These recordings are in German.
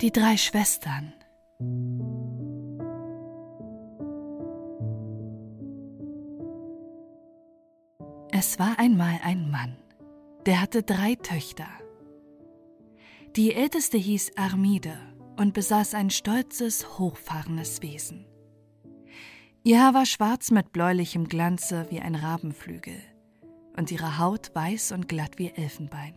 Die drei Schwestern. Es war einmal ein Mann, der hatte drei Töchter. Die älteste hieß Armide und besaß ein stolzes, hochfahrendes Wesen. Ihr Haar war schwarz mit bläulichem Glanze wie ein Rabenflügel und ihre Haut weiß und glatt wie Elfenbein.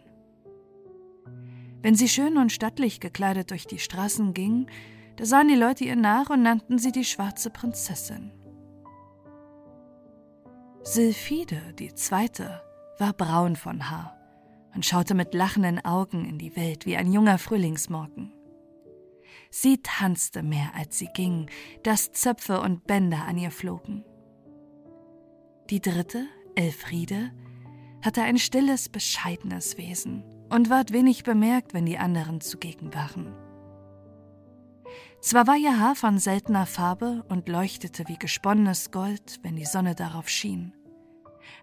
Wenn sie schön und stattlich gekleidet durch die Straßen ging, da sahen die Leute ihr nach und nannten sie die schwarze Prinzessin. Sylphide, die zweite, war braun von Haar und schaute mit lachenden Augen in die Welt wie ein junger Frühlingsmorgen. Sie tanzte mehr, als sie ging, dass Zöpfe und Bänder an ihr flogen. Die dritte, Elfriede, hatte ein stilles, bescheidenes Wesen und ward wenig bemerkt, wenn die anderen zugegen waren. Zwar war ihr Haar von seltener Farbe und leuchtete wie gesponnenes Gold, wenn die Sonne darauf schien.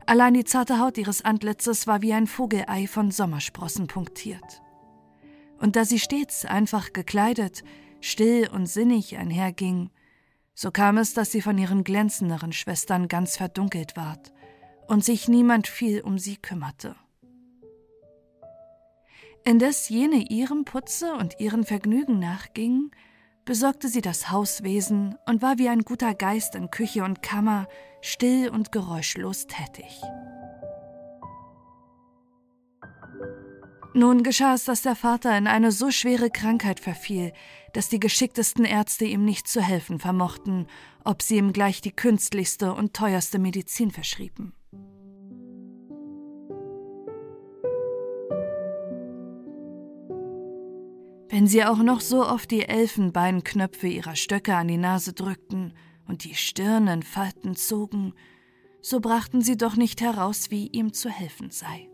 Allein die zarte Haut ihres Antlitzes war wie ein Vogelei von Sommersprossen punktiert. Und da sie stets einfach gekleidet, still und sinnig einherging, so kam es, dass sie von ihren glänzenderen Schwestern ganz verdunkelt ward und sich niemand viel um sie kümmerte. Indes jene ihrem Putze und ihren Vergnügen nachging, besorgte sie das Hauswesen und war wie ein guter Geist in Küche und Kammer still und geräuschlos tätig. Nun geschah es, dass der Vater in eine so schwere Krankheit verfiel, dass die geschicktesten Ärzte ihm nicht zu helfen vermochten, ob sie ihm gleich die künstlichste und teuerste Medizin verschrieben. Wenn sie auch noch so oft die Elfenbeinknöpfe ihrer Stöcke an die Nase drückten und die Stirn Falten zogen, so brachten sie doch nicht heraus, wie ihm zu helfen sei.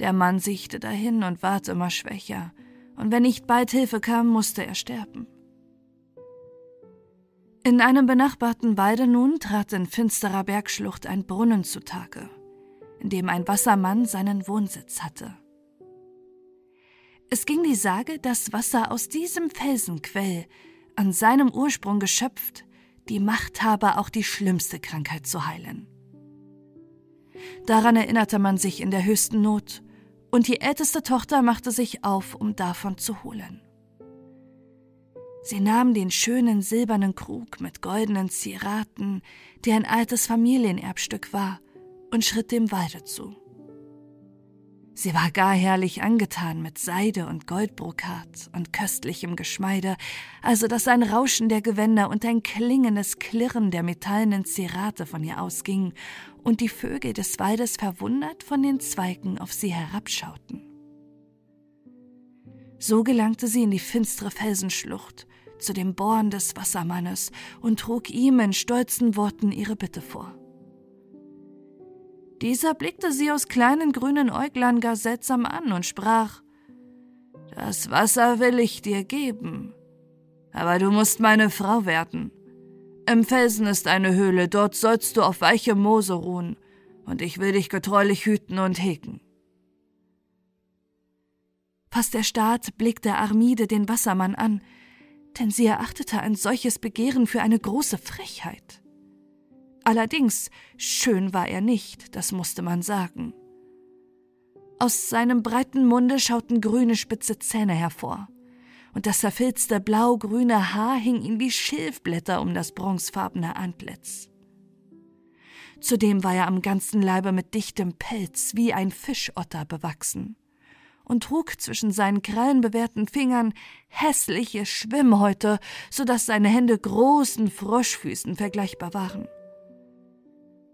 Der Mann siechte dahin und ward immer schwächer, und wenn nicht bald Hilfe kam, musste er sterben. In einem benachbarten Walde nun trat in finsterer Bergschlucht ein Brunnen zutage, in dem ein Wassermann seinen Wohnsitz hatte. Es ging die Sage, dass Wasser aus diesem Felsenquell, an seinem Ursprung geschöpft, die Macht habe, auch die schlimmste Krankheit zu heilen. Daran erinnerte man sich in der höchsten Not, und die älteste Tochter machte sich auf, um davon zu holen. Sie nahm den schönen silbernen Krug mit goldenen Zieraten, der ein altes Familienerbstück war, und schritt dem Walde zu. Sie war gar herrlich angetan mit Seide und Goldbrokat und köstlichem Geschmeide, also dass ein Rauschen der Gewänder und ein klingendes Klirren der metallenen Zerate von ihr ausging und die Vögel des Waldes verwundert von den Zweigen auf sie herabschauten. So gelangte sie in die finstere Felsenschlucht, zu dem Born des Wassermannes und trug ihm in stolzen Worten ihre Bitte vor. Dieser blickte sie aus kleinen grünen Äuglein gar seltsam an und sprach Das Wasser will ich dir geben, aber du musst meine Frau werden. Im Felsen ist eine Höhle, dort sollst du auf weichem Moose ruhen, und ich will dich getreulich hüten und hegen. Fast erstarrt blickte Armide den Wassermann an, denn sie erachtete ein solches Begehren für eine große Frechheit. Allerdings schön war er nicht, das musste man sagen. Aus seinem breiten Munde schauten grüne spitze Zähne hervor, und das verfilzte blau-grüne Haar hing ihm wie Schilfblätter um das bronzefarbene Antlitz. Zudem war er am ganzen Leibe mit dichtem Pelz wie ein Fischotter bewachsen und trug zwischen seinen krallenbewehrten Fingern hässliche Schwimmhäute, so dass seine Hände großen Froschfüßen vergleichbar waren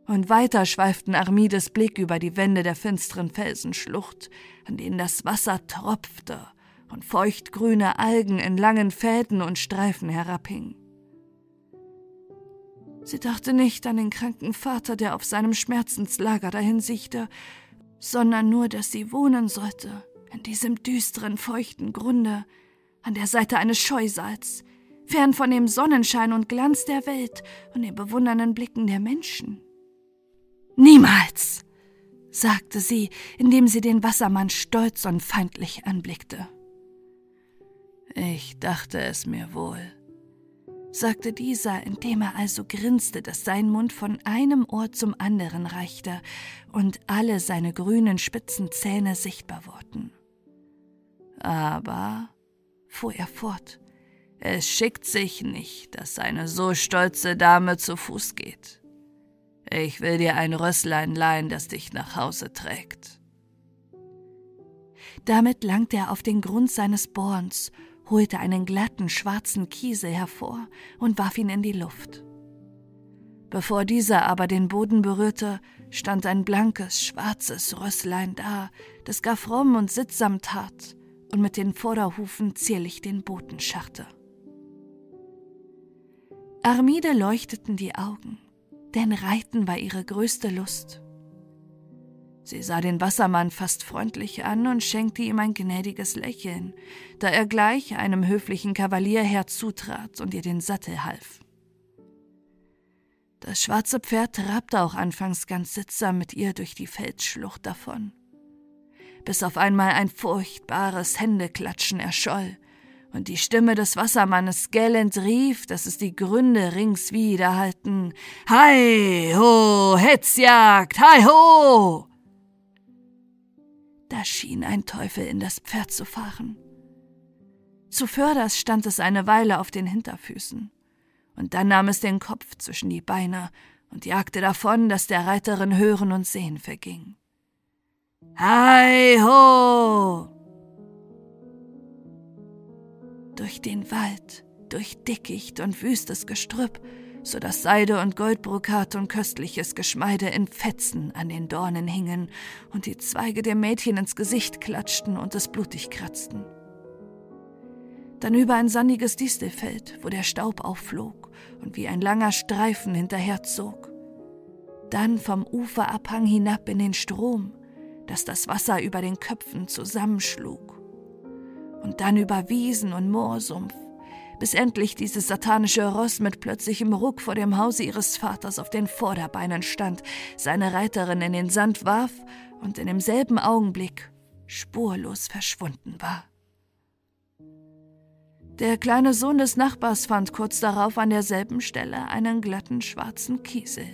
und weiter schweiften Armides Blick über die Wände der finsteren Felsenschlucht, an denen das Wasser tropfte und feuchtgrüne Algen in langen Fäden und Streifen herabhingen. Sie dachte nicht an den kranken Vater, der auf seinem Schmerzenslager dahin siechte, sondern nur, dass sie wohnen sollte, in diesem düsteren, feuchten Grunde, an der Seite eines Scheusals, fern von dem Sonnenschein und Glanz der Welt und den bewundernden Blicken der Menschen. Niemals, sagte sie, indem sie den Wassermann stolz und feindlich anblickte. Ich dachte es mir wohl, sagte dieser, indem er also grinste, dass sein Mund von einem Ohr zum anderen reichte und alle seine grünen spitzen Zähne sichtbar wurden. Aber, fuhr er fort, es schickt sich nicht, dass eine so stolze Dame zu Fuß geht. Ich will dir ein Rösslein leihen, das dich nach Hause trägt. Damit langte er auf den Grund seines Borns, holte einen glatten schwarzen Kiesel hervor und warf ihn in die Luft. Bevor dieser aber den Boden berührte, stand ein blankes, schwarzes Rösslein da, das gar fromm und sittsam tat und mit den Vorderhufen zierlich den Boden scharrte. Armide leuchteten die Augen, denn Reiten war ihre größte Lust. Sie sah den Wassermann fast freundlich an und schenkte ihm ein gnädiges Lächeln, da er gleich einem höflichen Kavalier herzutrat und ihr den Sattel half. Das schwarze Pferd trabte auch anfangs ganz sittsam mit ihr durch die Felsschlucht davon, bis auf einmal ein furchtbares Händeklatschen erscholl und die Stimme des Wassermannes gellend rief, dass es die Gründe rings widerhallten: Hei ho, Hetzjagd, hei ho! Da schien ein Teufel in das Pferd zu fahren. Zuvörderst stand es eine Weile auf den Hinterfüßen, und dann nahm es den Kopf zwischen die Beine und jagte davon, dass der Reiterin Hören und Sehen verging. Hei ho! Durch den Wald, durch Dickicht und wüstes Gestrüpp so dass Seide und Goldbrokat und köstliches Geschmeide in Fetzen an den Dornen hingen und die Zweige der Mädchen ins Gesicht klatschten und es blutig kratzten. Dann über ein sandiges Distelfeld, wo der Staub aufflog und wie ein langer Streifen hinterherzog. Dann vom Uferabhang hinab in den Strom, dass das Wasser über den Köpfen zusammenschlug. Und dann über Wiesen und Moorsumpf, bis endlich dieses satanische Ross mit plötzlichem Ruck vor dem Hause ihres Vaters auf den Vorderbeinen stand, seine Reiterin in den Sand warf und in demselben Augenblick spurlos verschwunden war. Der kleine Sohn des Nachbars fand kurz darauf an derselben Stelle einen glatten schwarzen Kiesel.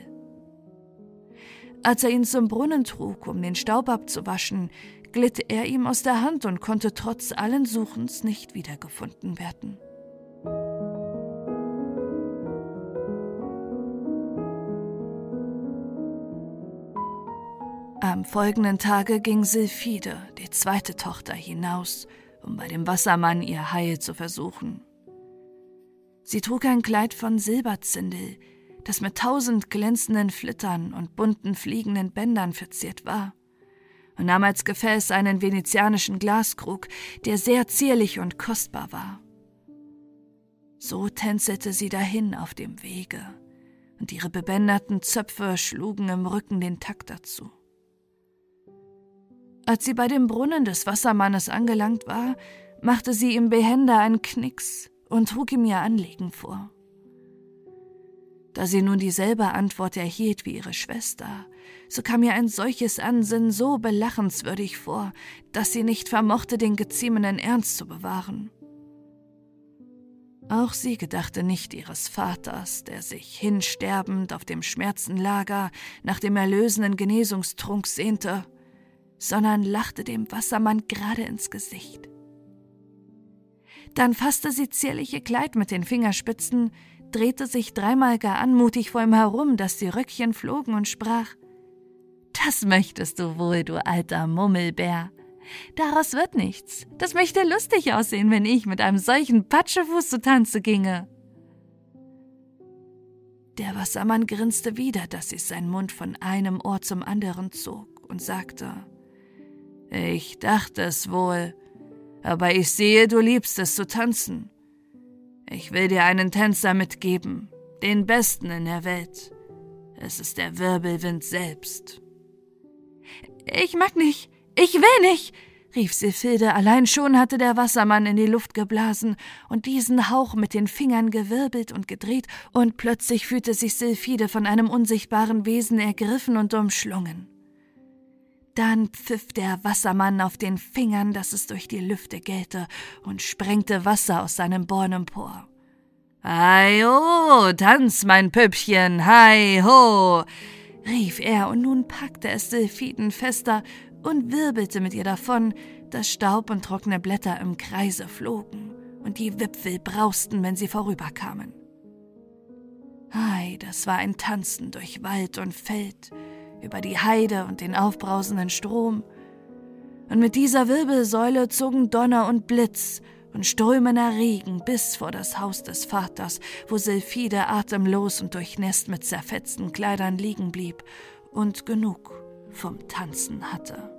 Als er ihn zum Brunnen trug, um den Staub abzuwaschen, glitt er ihm aus der Hand und konnte trotz allen Suchens nicht wiedergefunden werden. Am folgenden Tage ging Silphide, die zweite Tochter, hinaus, um bei dem Wassermann ihr Heil zu versuchen. Sie trug ein Kleid von Silberzindel, das mit tausend glänzenden Flittern und bunten fliegenden Bändern verziert war, und nahm als Gefäß einen venezianischen Glaskrug, der sehr zierlich und kostbar war. So tänzelte sie dahin auf dem Wege, und ihre bebänderten Zöpfe schlugen im Rücken den Takt dazu. Als sie bei dem Brunnen des Wassermannes angelangt war, machte sie ihm behende einen Knicks und trug ihm ihr Anliegen vor. Da sie nun dieselbe Antwort erhielt wie ihre Schwester, so kam ihr ein solches Ansinnen so belachenswürdig vor, dass sie nicht vermochte, den geziemenden Ernst zu bewahren. Auch sie gedachte nicht ihres Vaters, der sich hinsterbend auf dem Schmerzenlager nach dem erlösenden Genesungstrunk sehnte, sondern lachte dem Wassermann gerade ins Gesicht. Dann fasste sie zierliche Kleid mit den Fingerspitzen, drehte sich dreimal gar anmutig vor ihm herum, dass die Röckchen flogen und sprach: Das möchtest du wohl, du alter Mummelbär. Daraus wird nichts. Das möchte lustig aussehen, wenn ich mit einem solchen Patschefuß zu Tanze ginge. Der Wassermann grinste wieder, dass sich sein Mund von einem Ohr zum anderen zog und sagte: ich dachte es wohl, aber ich sehe, du liebst es zu tanzen. Ich will dir einen Tänzer mitgeben, den besten in der Welt. Es ist der Wirbelwind selbst. Ich mag nicht, ich will nicht, rief Sifilde, allein schon hatte der Wassermann in die Luft geblasen und diesen Hauch mit den Fingern gewirbelt und gedreht, und plötzlich fühlte sich Silphide von einem unsichtbaren Wesen ergriffen und umschlungen. Dann pfiff der Wassermann auf den Fingern, dass es durch die Lüfte gellte, und sprengte Wasser aus seinem Born empor. Hei ho, tanz, mein Püppchen, hei ho, rief er, und nun packte es Sylphiden fester und wirbelte mit ihr davon, dass Staub und trockene Blätter im Kreise flogen und die Wipfel brausten, wenn sie vorüberkamen. Ei, das war ein Tanzen durch Wald und Feld, über die Heide und den aufbrausenden Strom. Und mit dieser Wirbelsäule zogen Donner und Blitz und strömender Regen bis vor das Haus des Vaters, wo Sylphide atemlos und durchnässt mit zerfetzten Kleidern liegen blieb und genug vom Tanzen hatte.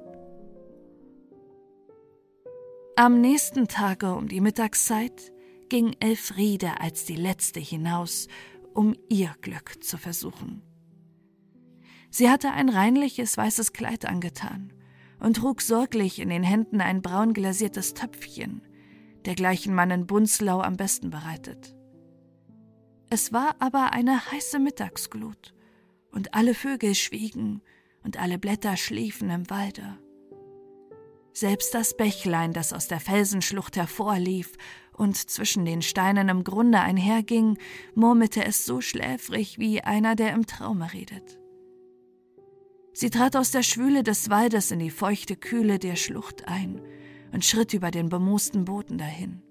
Am nächsten Tage um die Mittagszeit ging Elfriede als die letzte hinaus um ihr Glück zu versuchen. Sie hatte ein reinliches weißes Kleid angetan und trug sorglich in den Händen ein braun glasiertes Töpfchen, dergleichen man in Bunzlau am besten bereitet. Es war aber eine heiße Mittagsglut, und alle Vögel schwiegen und alle Blätter schliefen im Walde. Selbst das Bächlein, das aus der Felsenschlucht hervorlief und zwischen den Steinen im Grunde einherging, murmelte es so schläfrig wie einer, der im Traume redet. Sie trat aus der Schwüle des Waldes in die feuchte Kühle der Schlucht ein und schritt über den bemoosten Boden dahin.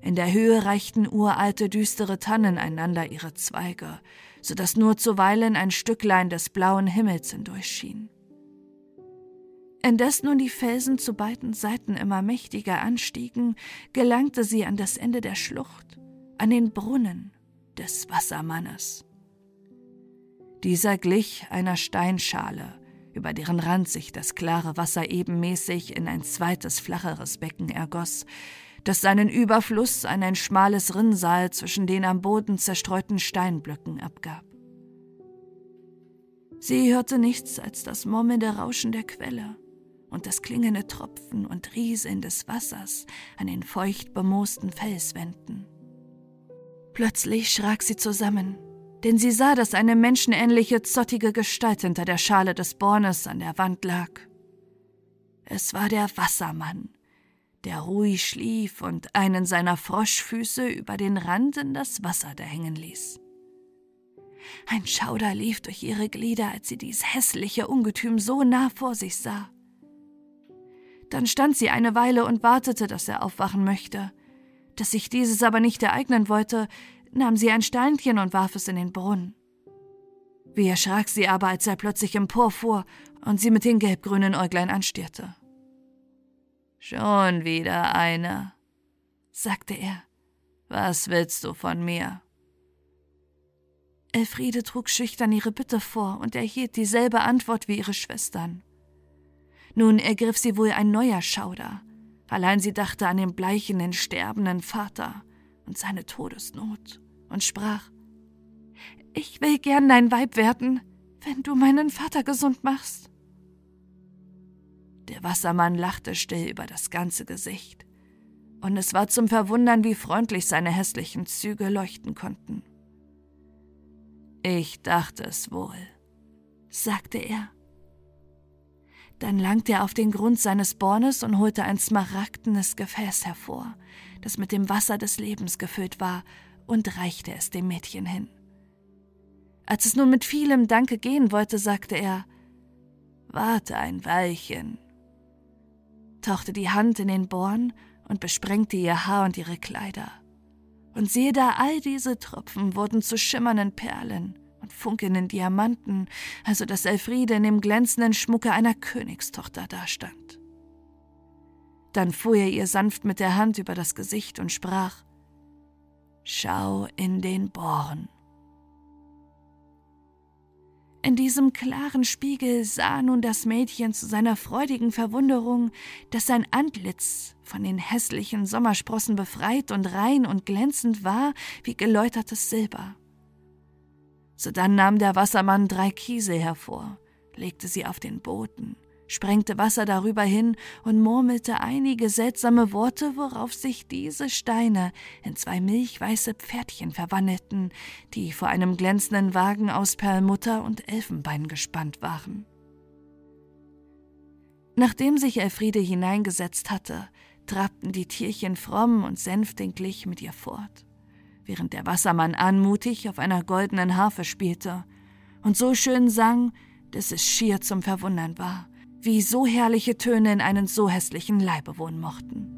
In der Höhe reichten uralte, düstere Tannen einander ihre Zweige, so dass nur zuweilen ein Stücklein des blauen Himmels hindurchschien. Indes nun die Felsen zu beiden Seiten immer mächtiger anstiegen, gelangte sie an das Ende der Schlucht, an den Brunnen des Wassermannes. Dieser glich einer Steinschale, über deren Rand sich das klare Wasser ebenmäßig in ein zweites, flacheres Becken ergoss, das seinen Überfluss an ein schmales Rinnsal zwischen den am Boden zerstreuten Steinblöcken abgab. Sie hörte nichts als das murmelnde Rauschen der Quelle und das klingende Tropfen und Rieseln des Wassers an den feucht bemoosten Felswänden. Plötzlich schrak sie zusammen, denn sie sah, dass eine menschenähnliche, zottige Gestalt hinter der Schale des Bornes an der Wand lag. Es war der Wassermann, der ruhig schlief und einen seiner Froschfüße über den Rand in das Wasser da hängen ließ. Ein Schauder lief durch ihre Glieder, als sie dies hässliche Ungetüm so nah vor sich sah. Dann stand sie eine Weile und wartete, dass er aufwachen möchte. Dass sich dieses aber nicht ereignen wollte, nahm sie ein Steinchen und warf es in den Brunnen. Wie erschrak sie aber, als er plötzlich emporfuhr und sie mit den gelbgrünen Äuglein anstierte. Schon wieder eine, sagte er. Was willst du von mir? Elfriede trug schüchtern ihre Bitte vor und erhielt dieselbe Antwort wie ihre Schwestern. Nun ergriff sie wohl ein neuer Schauder. Allein sie dachte an den bleichenden, sterbenden Vater und seine Todesnot und sprach: Ich will gern dein Weib werden, wenn du meinen Vater gesund machst. Der Wassermann lachte still über das ganze Gesicht, und es war zum Verwundern, wie freundlich seine hässlichen Züge leuchten konnten. Ich dachte es wohl, sagte er dann langte er auf den Grund seines Bornes und holte ein smaragdenes Gefäß hervor, das mit dem Wasser des Lebens gefüllt war, und reichte es dem Mädchen hin. Als es nun mit vielem Danke gehen wollte, sagte er Warte ein Weilchen, tauchte die Hand in den Born und besprengte ihr Haar und ihre Kleider. Und siehe da, all diese Tropfen wurden zu schimmernden Perlen, und funkelnden Diamanten, also dass Elfriede in dem glänzenden Schmucke einer Königstochter dastand. Dann fuhr er ihr sanft mit der Hand über das Gesicht und sprach Schau in den Born. In diesem klaren Spiegel sah nun das Mädchen zu seiner freudigen Verwunderung, dass sein Antlitz von den hässlichen Sommersprossen befreit und rein und glänzend war wie geläutertes Silber. Sodann nahm der Wassermann drei Kiesel hervor, legte sie auf den Boden, sprengte Wasser darüber hin und murmelte einige seltsame Worte, worauf sich diese Steine in zwei milchweiße Pferdchen verwandelten, die vor einem glänzenden Wagen aus Perlmutter und Elfenbein gespannt waren. Nachdem sich Elfriede hineingesetzt hatte, trabten die Tierchen fromm und sänftiglich mit ihr fort, während der Wassermann anmutig auf einer goldenen Harfe spielte und so schön sang, dass es schier zum Verwundern war, wie so herrliche Töne in einen so hässlichen Leibe wohnen mochten.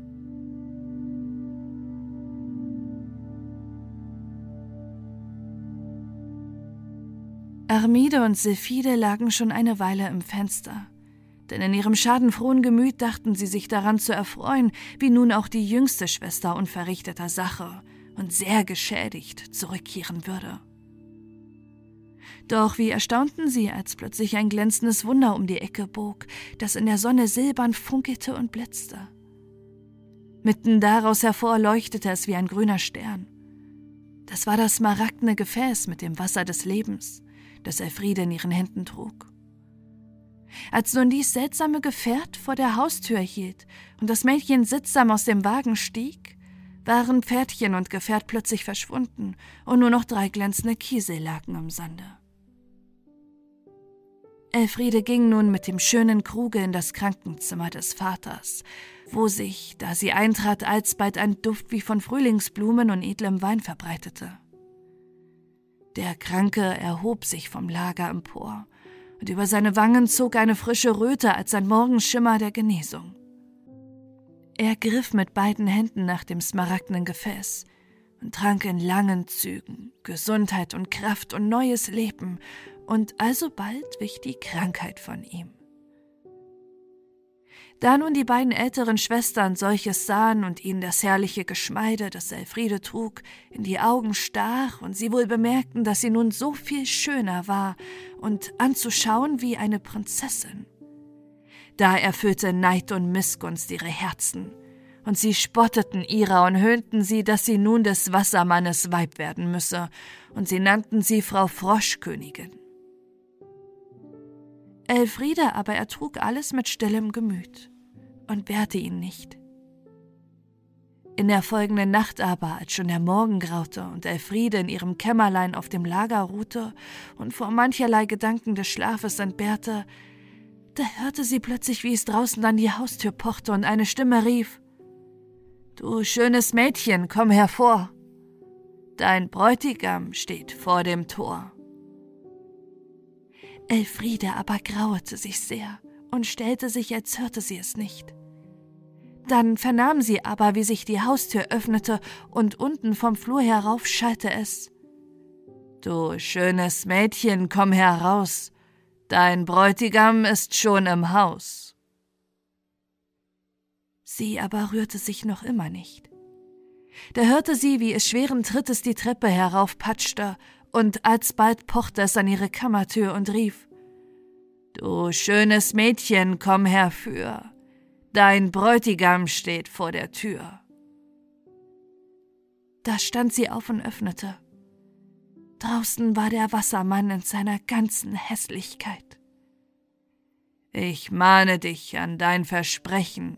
Armide und Sephide lagen schon eine Weile im Fenster, denn in ihrem schadenfrohen Gemüt dachten sie sich daran zu erfreuen, wie nun auch die jüngste Schwester unverrichteter Sache und sehr geschädigt zurückkehren würde. Doch wie erstaunten sie, als plötzlich ein glänzendes Wunder um die Ecke bog, das in der Sonne silbern funkelte und blitzte. Mitten daraus hervor leuchtete es wie ein grüner Stern. Das war das smaragdene Gefäß mit dem Wasser des Lebens, das Elfriede in ihren Händen trug. Als nun dies seltsame Gefährt vor der Haustür hielt und das Mädchen sittsam aus dem Wagen stieg, waren Pferdchen und Gefährt plötzlich verschwunden und nur noch drei glänzende Kiesel lagen im Sande. Elfriede ging nun mit dem schönen Kruge in das Krankenzimmer des Vaters, wo sich, da sie eintrat, alsbald ein Duft wie von Frühlingsblumen und edlem Wein verbreitete. Der Kranke erhob sich vom Lager empor, und über seine Wangen zog eine frische Röte als ein Morgenschimmer der Genesung. Er griff mit beiden Händen nach dem smaragdenen Gefäß und trank in langen Zügen Gesundheit und Kraft und neues Leben und alsobald wich die Krankheit von ihm. Da nun die beiden älteren Schwestern solches sahen und ihnen das herrliche Geschmeide, das Elfriede trug, in die Augen stach und sie wohl bemerkten, dass sie nun so viel schöner war und anzuschauen wie eine Prinzessin. Da erfüllte Neid und Missgunst ihre Herzen, und sie spotteten ihrer und höhnten sie, dass sie nun des Wassermannes Weib werden müsse, und sie nannten sie Frau Froschkönigin. Elfriede aber ertrug alles mit stillem Gemüt und wehrte ihn nicht. In der folgenden Nacht aber, als schon der Morgen graute und Elfriede in ihrem Kämmerlein auf dem Lager ruhte und vor mancherlei Gedanken des Schlafes entbehrte, da hörte sie plötzlich, wie es draußen an die Haustür pochte und eine Stimme rief: Du schönes Mädchen, komm hervor! Dein Bräutigam steht vor dem Tor. Elfriede aber grauete sich sehr und stellte sich, als hörte sie es nicht. Dann vernahm sie aber, wie sich die Haustür öffnete, und unten vom Flur herauf schallte es Du schönes Mädchen, komm heraus, dein Bräutigam ist schon im Haus. Sie aber rührte sich noch immer nicht. Da hörte sie, wie es schweren Trittes die Treppe heraufpatschte und alsbald pochte es an ihre Kammertür und rief Du schönes Mädchen, komm herfür, dein Bräutigam steht vor der Tür. Da stand sie auf und öffnete. Draußen war der Wassermann in seiner ganzen Hässlichkeit. Ich mahne dich an dein Versprechen,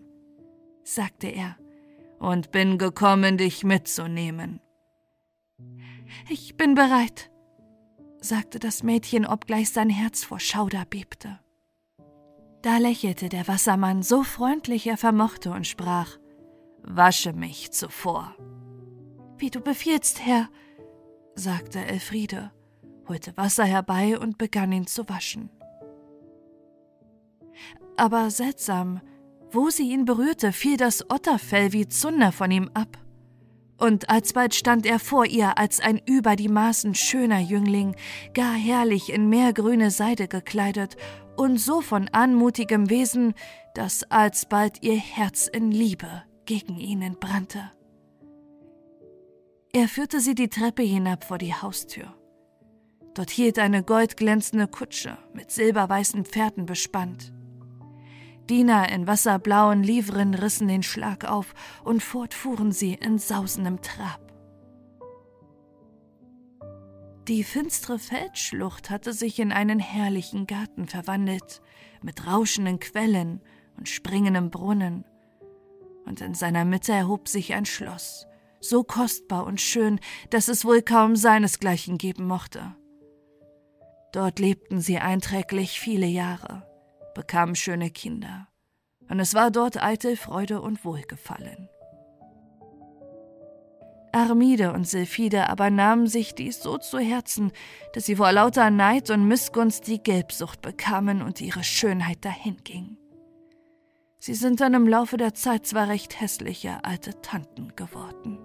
sagte er, und bin gekommen, dich mitzunehmen. Ich bin bereit, sagte das Mädchen, obgleich sein Herz vor Schauder bebte. Da lächelte der Wassermann so freundlich er vermochte und sprach Wasche mich zuvor. Wie du befiehlst, Herr, sagte Elfriede, holte Wasser herbei und begann ihn zu waschen. Aber seltsam, wo sie ihn berührte, fiel das Otterfell wie Zunder von ihm ab und alsbald stand er vor ihr als ein über die Maßen schöner Jüngling, gar herrlich in meergrüne Seide gekleidet und so von anmutigem Wesen, dass alsbald ihr Herz in Liebe gegen ihn entbrannte. Er führte sie die Treppe hinab vor die Haustür. Dort hielt eine goldglänzende Kutsche mit silberweißen Pferden bespannt. Diener in wasserblauen Livren rissen den Schlag auf, und fort fuhren sie in sausendem Trab. Die finstere Feldschlucht hatte sich in einen herrlichen Garten verwandelt, mit rauschenden Quellen und springendem Brunnen, und in seiner Mitte erhob sich ein Schloss, so kostbar und schön, dass es wohl kaum seinesgleichen geben mochte. Dort lebten sie einträglich viele Jahre bekamen schöne Kinder und es war dort eitel Freude und Wohlgefallen. Armide und Silphide aber nahmen sich dies so zu Herzen, dass sie vor lauter Neid und Missgunst die Gelbsucht bekamen und ihre Schönheit dahinging. Sie sind dann im Laufe der Zeit zwar recht hässliche alte Tanten geworden.